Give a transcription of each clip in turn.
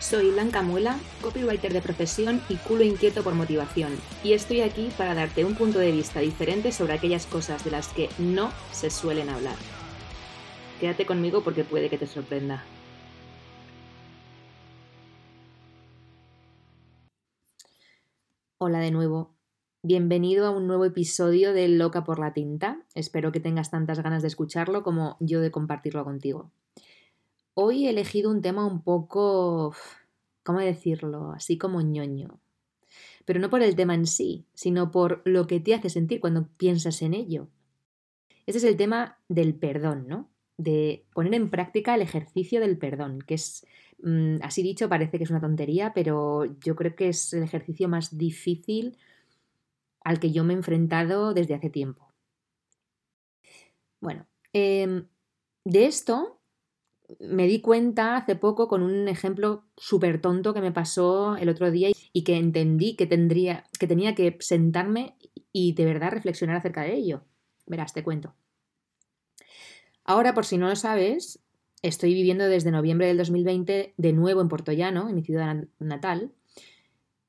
Soy Blanca Muela, copywriter de profesión y culo inquieto por motivación, y estoy aquí para darte un punto de vista diferente sobre aquellas cosas de las que no se suelen hablar. Quédate conmigo porque puede que te sorprenda. Hola de nuevo. Bienvenido a un nuevo episodio de Loca por la Tinta. Espero que tengas tantas ganas de escucharlo como yo de compartirlo contigo. Hoy he elegido un tema un poco, ¿cómo decirlo? Así como ñoño. Pero no por el tema en sí, sino por lo que te hace sentir cuando piensas en ello. Ese es el tema del perdón, ¿no? De poner en práctica el ejercicio del perdón, que es, mm, así dicho, parece que es una tontería, pero yo creo que es el ejercicio más difícil al que yo me he enfrentado desde hace tiempo. Bueno, em, de esto me di cuenta hace poco con un ejemplo súper tonto que me pasó el otro día y que entendí que, tendría, que tenía que sentarme y de verdad reflexionar acerca de ello. Verás, te cuento. Ahora, por si no lo sabes, estoy viviendo desde noviembre del 2020 de nuevo en Portollano, en mi ciudad natal.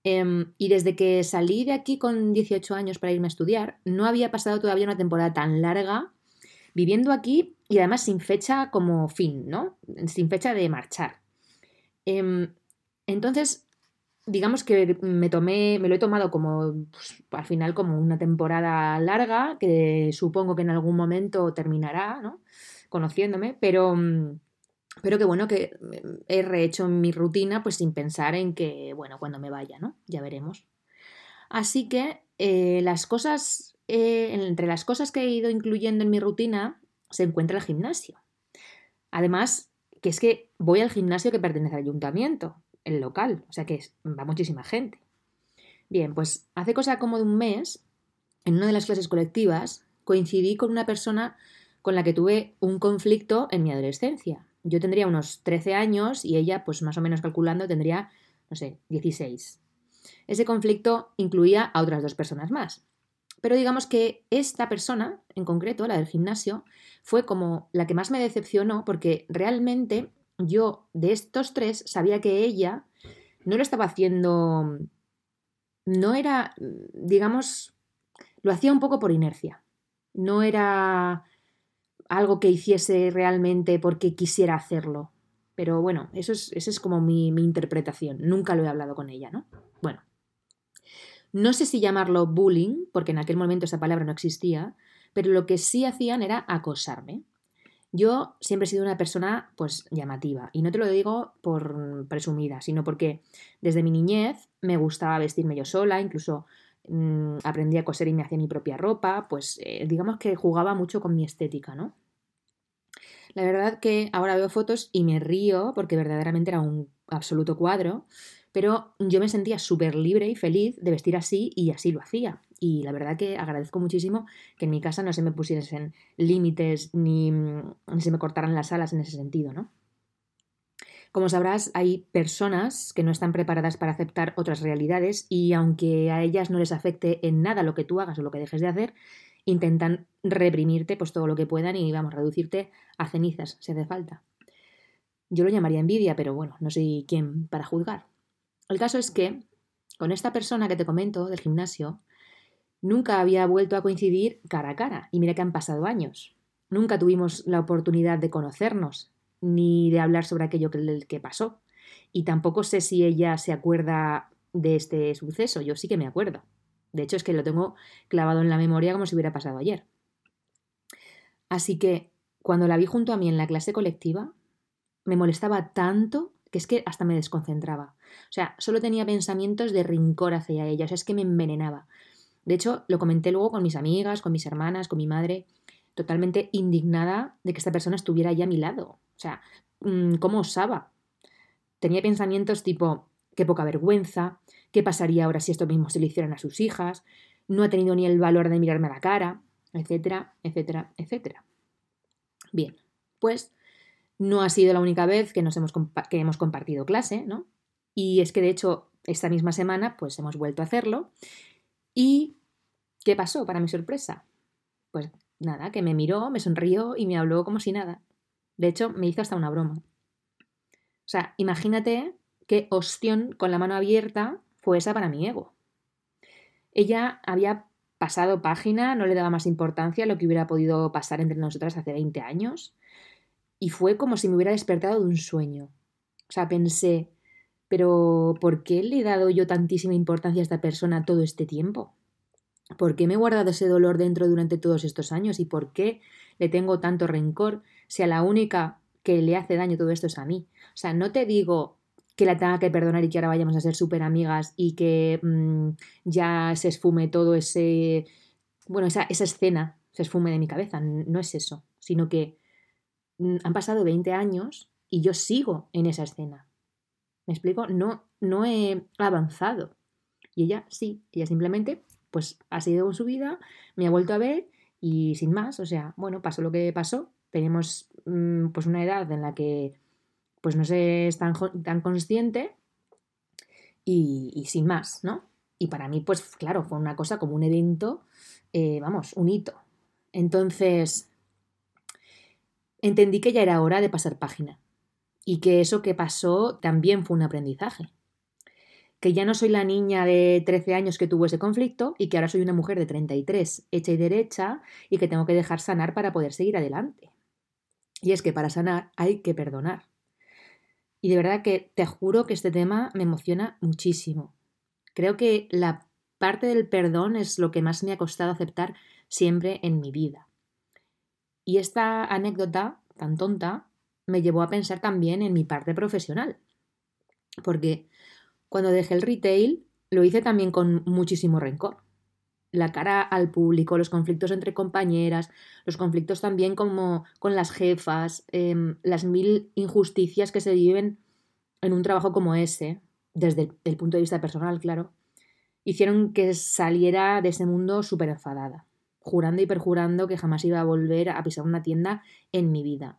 Em, y desde que salí de aquí con 18 años para irme a estudiar, no había pasado todavía una temporada tan larga viviendo aquí y además sin fecha como fin, ¿no? Sin fecha de marchar. Em, entonces, digamos que me tomé, me lo he tomado como pues, al final como una temporada larga, que supongo que en algún momento terminará, ¿no? Conociéndome, pero, pero que bueno, que he rehecho mi rutina pues sin pensar en que, bueno, cuando me vaya, ¿no? Ya veremos. Así que eh, las cosas, eh, entre las cosas que he ido incluyendo en mi rutina, se encuentra el gimnasio. Además, que es que voy al gimnasio que pertenece al ayuntamiento, el local, o sea que va muchísima gente. Bien, pues hace cosa como de un mes, en una de las clases colectivas, coincidí con una persona con la que tuve un conflicto en mi adolescencia. Yo tendría unos 13 años y ella, pues más o menos calculando, tendría, no sé, 16. Ese conflicto incluía a otras dos personas más. Pero digamos que esta persona, en concreto, la del gimnasio, fue como la que más me decepcionó porque realmente yo de estos tres sabía que ella no lo estaba haciendo, no era, digamos, lo hacía un poco por inercia. No era algo que hiciese realmente porque quisiera hacerlo. Pero bueno, eso es, esa es como mi, mi interpretación. Nunca lo he hablado con ella, ¿no? No sé si llamarlo bullying, porque en aquel momento esa palabra no existía, pero lo que sí hacían era acosarme. Yo siempre he sido una persona pues llamativa y no te lo digo por presumida, sino porque desde mi niñez me gustaba vestirme yo sola, incluso mm, aprendí a coser y me hacía mi propia ropa, pues eh, digamos que jugaba mucho con mi estética, ¿no? La verdad que ahora veo fotos y me río porque verdaderamente era un absoluto cuadro pero yo me sentía súper libre y feliz de vestir así y así lo hacía. Y la verdad que agradezco muchísimo que en mi casa no se me pusiesen límites ni, ni se me cortaran las alas en ese sentido, ¿no? Como sabrás, hay personas que no están preparadas para aceptar otras realidades y aunque a ellas no les afecte en nada lo que tú hagas o lo que dejes de hacer, intentan reprimirte pues todo lo que puedan y vamos, reducirte a cenizas si hace falta. Yo lo llamaría envidia, pero bueno, no soy quien para juzgar. El caso es que con esta persona que te comento del gimnasio, nunca había vuelto a coincidir cara a cara. Y mira que han pasado años. Nunca tuvimos la oportunidad de conocernos, ni de hablar sobre aquello que, pasó. Y tampoco sé si ella se acuerda de este suceso. Yo sí que me acuerdo. De hecho, es que lo tengo clavado en la memoria como si hubiera pasado ayer. Así que, cuando la vi junto a mí en la clase colectiva, me molestaba tanto que es que hasta me desconcentraba. O sea, solo tenía pensamientos de rincor hacia ella, o sea, es que me envenenaba. De hecho, lo comenté luego con mis amigas, con mis hermanas, con mi madre, totalmente indignada de que esta persona estuviera allá a mi lado. O sea, mm, ¿cómo osaba? tenía pensamientos tipo, qué poca vergüenza, qué pasaría ahora si esto mismo se le hicieran a sus hijas, no ha tenido ni el valor de mirarme a la cara, etcétera, etcétera, etcétera. Bien, pues no ha sido la única vez que, nos hemos, que hemos compartido clase, ¿no? Y es que de hecho esta misma semana pues hemos vuelto a hacerlo. ¿Y qué pasó para mi sorpresa? Pues nada, que me miró, me sonrió y me habló como si nada. De hecho, me hizo hasta una broma. O sea, imagínate qué ostión con la mano abierta fue esa para mi ego. Ella había pasado página, no le daba más importancia a lo que hubiera podido pasar entre nosotras hace 20 años. Y fue como si me hubiera despertado de un sueño. O sea, pensé, pero ¿por qué le he dado yo tantísima importancia a esta persona todo este tiempo? ¿Por qué me he guardado ese dolor dentro durante todos estos años? ¿Y por qué le tengo tanto rencor si a la única que le hace daño todo esto es a mí? O sea, no te digo que la tenga que perdonar y que ahora vayamos a ser súper amigas y que mm, ya se esfume todo ese... Bueno, esa, esa escena se esfume de mi cabeza. No es eso, sino que han pasado 20 años y yo sigo en esa escena. ¿Me explico? No, no he avanzado. Y ella sí, ella simplemente pues ha seguido con su vida, me ha vuelto a ver y sin más, o sea, bueno, pasó lo que pasó. Tenemos mm, pues una edad en la que pues no se es tan, tan consciente y, sin más, ¿no? Y para mí, pues claro, fue una cosa como un evento, eh, vamos, un hito. Entonces, entendí que ya era hora de pasar página y que eso que pasó también fue un aprendizaje que ya no soy la niña de 13 años que tuvo ese conflicto y que ahora soy una mujer de 33, hecha y derecha, y que tengo que dejar sanar para poder seguir adelante. Y es que para sanar hay que perdonar. Y de verdad que te juro que este tema me emociona muchísimo. Creo que la parte del perdón es lo que más me ha costado aceptar siempre en mi vida. Y esta anécdota tan tonta me llevó a pensar también en mi parte profesional. Porque cuando dejé el retail, lo hice también con muchísimo rencor. La cara al público, los conflictos entre compañeras, los conflictos también como con las jefas, em, las mil injusticias que se viven en un trabajo como ese, desde el punto de vista personal, claro, hicieron que saliera de ese mundo súper enfadada, jurando y perjurando que jamás iba a volver a pisar una tienda en mi vida.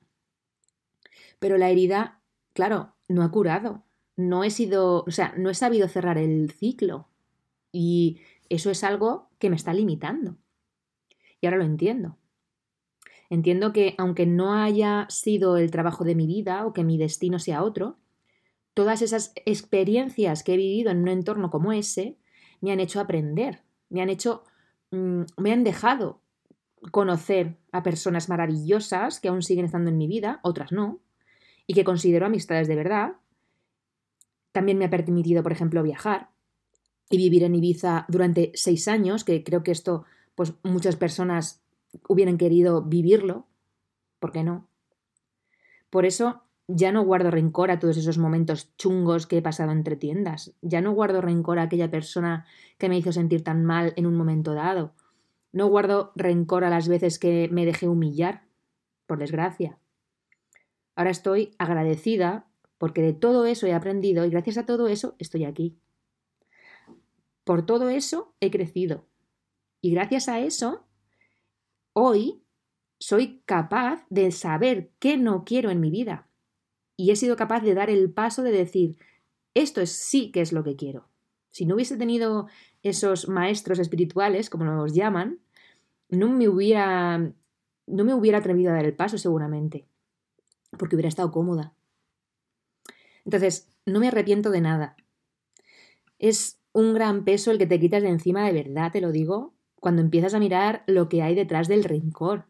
Pero la herida, claro, no ha curado no he sido, o sea, no he sabido cerrar el ciclo. Y eso es algo que me está limitando. Y ahora lo entiendo. Entiendo que aunque no haya sido el trabajo de mi vida o que mi destino sea otro, todas esas experiencias que he vivido en un entorno como ese me han hecho aprender, me han hecho, mm, me han dejado conocer a personas maravillosas que aún siguen estando en mi vida, otras no, y que considero amistades de verdad, también me ha permitido, por ejemplo, viajar y vivir en Ibiza durante seis años, que creo que esto, pues muchas personas hubieran querido vivirlo. ¿Por qué no? Por eso ya no guardo rencor a todos esos momentos chungos que he pasado entre tiendas. Ya no guardo rencor a aquella persona que me hizo sentir tan mal en un momento dado. No guardo rencor a las veces que me dejé humillar, por desgracia. Ahora estoy agradecida porque de todo eso he aprendido y gracias a todo eso estoy aquí. Por todo eso he crecido. Y gracias a eso, hoy soy capaz de saber qué no quiero en mi vida. Y he sido capaz de dar el paso de decir, esto es sí que es lo que quiero. Si no hubiese tenido esos maestros espirituales, como los llaman, no me hubiera, no me hubiera atrevido a dar el paso seguramente, porque hubiera estado cómoda. Entonces, no me arrepiento de nada. Es un gran peso el que te quitas de encima de verdad, te lo digo, cuando empiezas a mirar lo que hay detrás del rencor.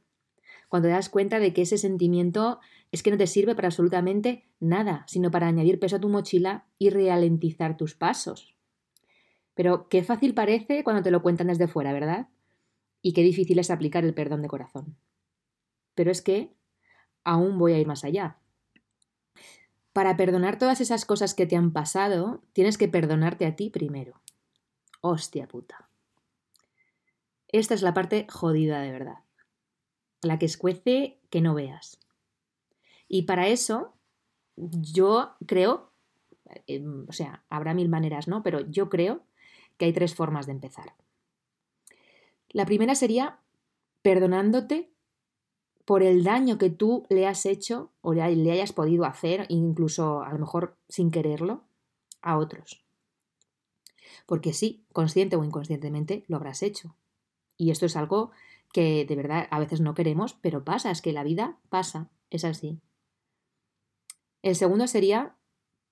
Cuando te das cuenta de que ese sentimiento es que no te sirve para absolutamente nada, sino para añadir peso a tu mochila y ralentizar tus pasos. Pero qué fácil parece cuando te lo cuentan desde fuera, ¿verdad? Y qué difícil es aplicar el perdón de corazón. Pero es que aún voy a ir más allá. Para perdonar todas esas cosas que te han pasado, tienes que perdonarte a ti primero. Hostia puta. Esta es la parte jodida de verdad. La que escuece que no veas. Y para eso, yo creo em, o sea, habrá mil maneras, ¿no? Pero yo creo que hay tres formas de empezar. La primera sería perdonándote por el daño que tú le has hecho o le hayas podido hacer, incluso a lo mejor sin quererlo, a otros. Porque sí, consciente o inconscientemente lo habrás hecho. Y esto es algo que de verdad a veces no queremos, pero pasa, es que la vida pasa, es así. El segundo sería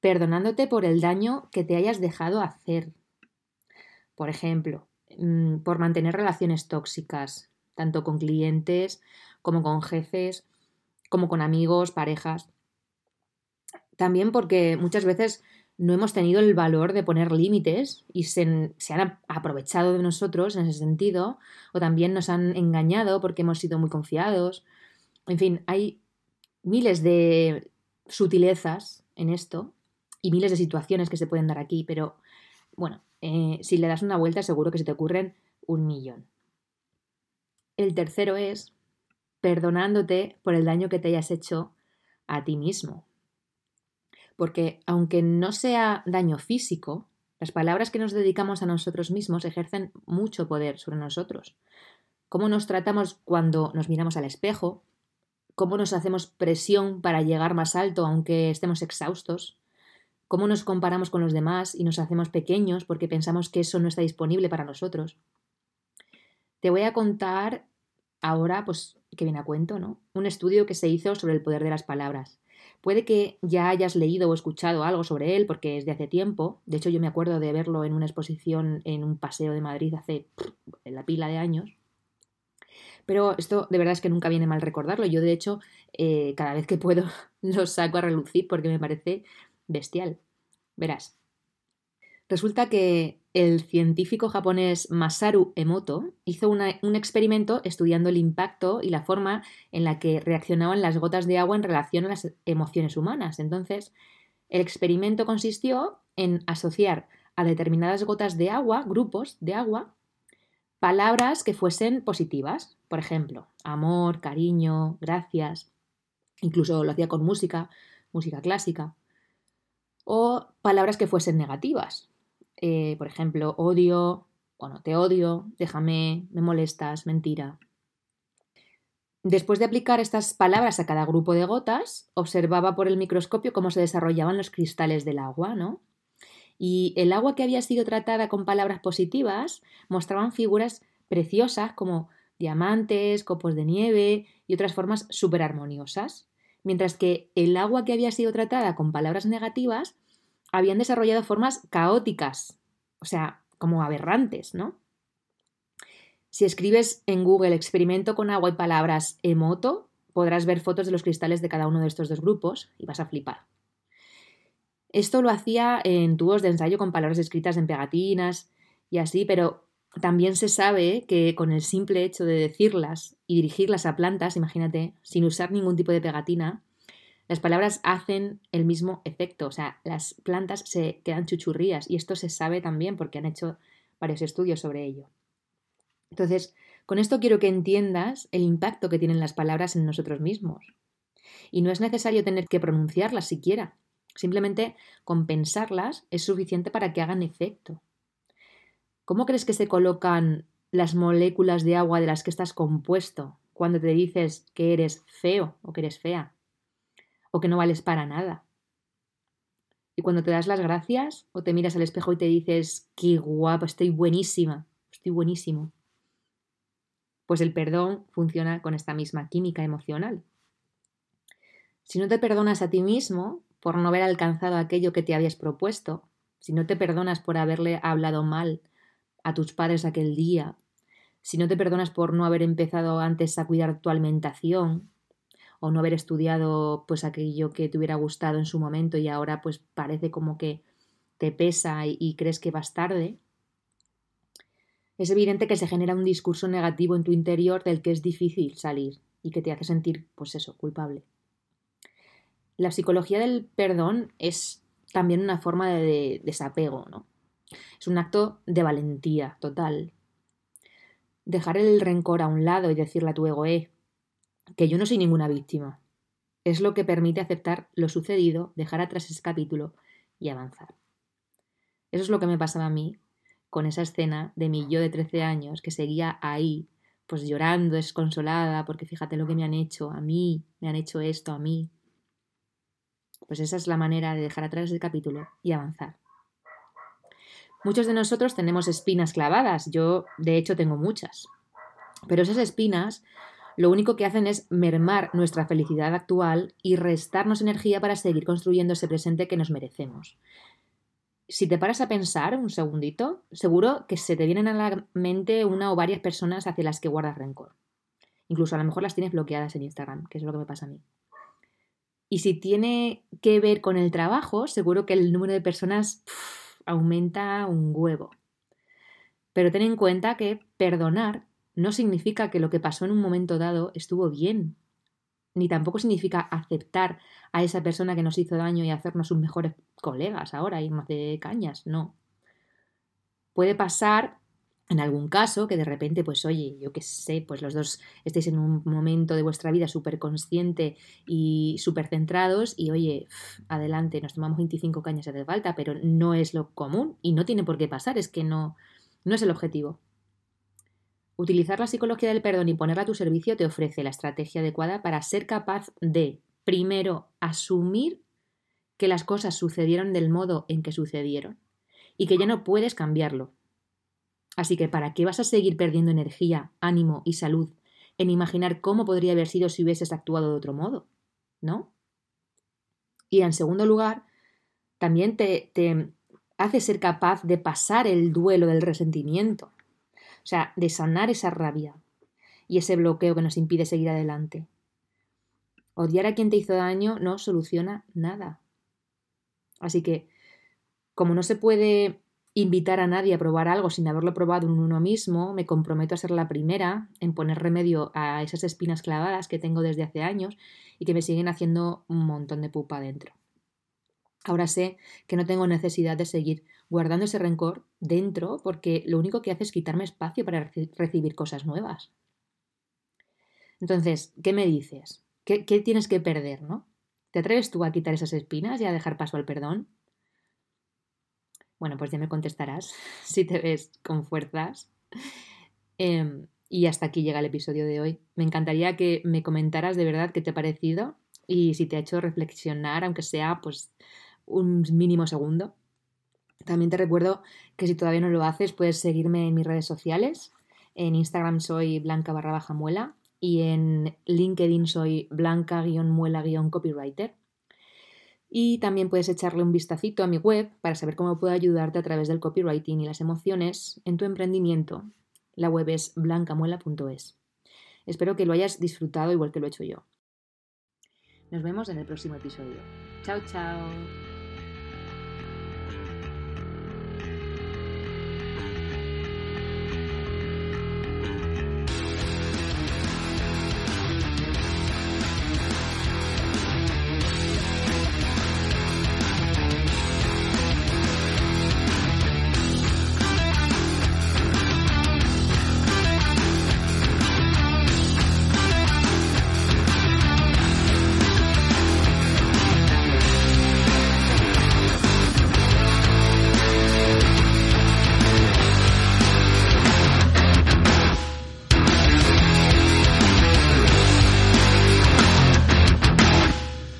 perdonándote por el daño que te hayas dejado hacer. Por ejemplo, mm, por mantener relaciones tóxicas, tanto con clientes como con jefes, como con amigos, parejas. También porque muchas veces no hemos tenido el valor de poner límites y se, se, han aprovechado de nosotros en ese sentido, o también nos han engañado porque hemos sido muy confiados. En fin, hay miles de sutilezas en esto y miles de situaciones que se pueden dar aquí, pero bueno, eh, si le das una vuelta seguro que se te ocurren un millón. El tercero es perdonándote por el daño que te hayas hecho a ti mismo. Porque aunque no sea daño físico, las palabras que nos dedicamos a nosotros mismos ejercen mucho poder sobre nosotros. Cómo nos tratamos cuando nos miramos al espejo, cómo nos hacemos presión para llegar más alto aunque estemos exhaustos, cómo nos comparamos con los demás y nos hacemos pequeños porque pensamos que eso no está disponible para nosotros. Te voy a contar ahora, pues, que viene a cuento, ¿no? Un estudio que se hizo sobre el poder de las palabras. Puede que ya hayas leído o escuchado algo sobre él porque es de hace tiempo. De hecho, yo me acuerdo de verlo en una exposición en un paseo de Madrid hace en la pila de años. Pero esto de verdad es que nunca viene mal recordarlo. Yo, de hecho, eh, cada vez que puedo lo saco a relucir porque me parece bestial. Verás. Resulta que el científico japonés Masaru Emoto hizo un experimento estudiando el impacto y la forma en la que reaccionaban las gotas de agua en relación a las emociones humanas. Entonces, el experimento consistió en asociar a determinadas gotas de agua, grupos de agua, palabras que fuesen positivas. Por ejemplo, amor, cariño, gracias. Incluso lo hacía con música, música clásica o palabras que fuesen negativas. Eh, por ejemplo, odio, bueno, te odio, déjame, me molestas, mentira. Después de aplicar estas palabras a cada grupo de gotas, observaba por el microscopio cómo se desarrollaban los cristales del agua, ¿no? Y el agua que había sido tratada con palabras positivas mostraban figuras preciosas como diamantes, copos de nieve y otras formas súper armoniosas mientras que el agua que había sido tratada con palabras negativas habían desarrollado formas caóticas, o sea, como aberrantes, ¿no? Si escribes en Google experimento con agua y palabras emoto, podrás ver fotos de los cristales de cada uno de estos dos grupos y vas a flipar. Esto lo hacía en tubos de ensayo con palabras escritas en pegatinas y así, pero también se sabe que con el simple hecho de decirlas y dirigirlas a plantas, imagínate, sin usar ningún tipo de pegatina, las palabras hacen el mismo efecto, o sea, las plantas se quedan chuchurrías y esto se sabe también porque han hecho varios estudios sobre ello. Entonces, con esto quiero que entiendas el impacto que tienen las palabras en nosotros mismos. Y no es necesario tener que pronunciarlas siquiera, simplemente compensarlas es suficiente para que hagan efecto. ¿Cómo crees que se colocan las moléculas de agua de las que estás compuesto cuando te dices que eres feo o que eres fea? O que no vales para nada. Y cuando te das las gracias o te miras al espejo y te dices, qué guapa, estoy buenísima, estoy buenísimo. Pues el perdón funciona con esta misma química emocional. Si no te perdonas a ti mismo por no haber alcanzado aquello que te habías propuesto, si no te perdonas por haberle hablado mal a tus padres aquel día, si no te perdonas por no haber empezado antes a cuidar tu alimentación o no haber estudiado pues aquello que te hubiera gustado en su momento y ahora pues parece como que te pesa y, crees que vas tarde, es evidente que se genera un discurso negativo en tu interior del que es difícil salir y que te hace sentir, pues eso, culpable. La psicología del perdón es también una forma de desapego, ¿no? Es un acto de valentía total. Dejar el rencor a un lado y decirle a tu ego, eh, que yo no soy ninguna víctima. Es lo que permite aceptar lo sucedido, dejar atrás ese capítulo y avanzar. Eso es lo que me pasaba a mí con esa escena de mi yo de 13 años que seguía ahí, pues llorando, desconsolada, porque fíjate lo que me han hecho, a mí, me han hecho esto, a mí. Pues esa es la manera de dejar atrás el capítulo y avanzar. Muchos de nosotros tenemos espinas clavadas, yo de hecho tengo muchas, pero esas espinas lo único que hacen es mermar nuestra felicidad actual y restarnos energía para seguir construyendo ese presente que nos merecemos si te paras a pensar un segundito, seguro que se te vienen a la mente una o varias personas hacia las que guardas rencor. Incluso a lo mejor las tienes bloqueadas en Instagram, que es lo que me pasa a mí. Y si tiene que ver con el trabajo, seguro que el número de personas aumenta un huevo. Pero ten en cuenta que perdonar no significa que lo que pasó en un momento dado estuvo bien ni tampoco significa aceptar a esa persona que nos hizo daño y hacernos sus mejores colegas ahora, más de cañas, no. Puede pasar en algún caso que de repente, pues oye, yo qué sé, pues los dos estéis en un momento de vuestra vida súper consciente y súper centrados y oye, adelante, nos tomamos 25 cañas de falta, pero no es lo común y no tiene por qué pasar, es que no, no es el objetivo. Utilizar la psicología del perdón y ponerla a tu servicio te ofrece la estrategia adecuada para ser capaz de, primero, asumir que las cosas sucedieron del modo en que sucedieron y que ya no puedes cambiarlo. Así que, ¿para qué vas a seguir perdiendo energía, ánimo y salud en imaginar cómo podría haber sido si hubieses actuado de otro modo? ¿No? Y en segundo lugar, también te, te hace ser capaz de pasar el duelo del resentimiento o sea, de sanar esa rabia y ese bloqueo que nos impide seguir adelante. Odiar a quien te hizo daño no soluciona nada. Así que, como no se puede invitar a nadie a probar algo sin haberlo probado en uno mismo, me comprometo a ser la primera en poner remedio a esas espinas clavadas que tengo desde hace años y que me siguen haciendo un montón de pupa dentro. Ahora sé que no tengo necesidad de seguir guardando ese rencor dentro porque lo único que hace es quitarme espacio para recibir cosas nuevas. Entonces, ¿qué me dices? ¿Qué, tienes que perder, no? ¿Te atreves tú a quitar esas espinas y a dejar paso al perdón? Bueno, pues ya me contestarás si te ves con fuerzas. Em, y hasta aquí llega el episodio de hoy. Me encantaría que me comentaras de verdad qué te ha parecido y si te ha hecho reflexionar, aunque sea pues un mínimo segundo. También te recuerdo que si todavía no lo haces, puedes seguirme en mis redes sociales. En Instagram soy blanca barra muela y en LinkedIn soy blanca-muela-copywriter. Y también puedes echarle un vistacito a mi web para saber cómo puedo ayudarte a través del copywriting y las emociones en tu emprendimiento. La web es blancamuela.es. Espero que lo hayas disfrutado igual que lo he hecho yo. Nos vemos en el próximo episodio. Chao, chao.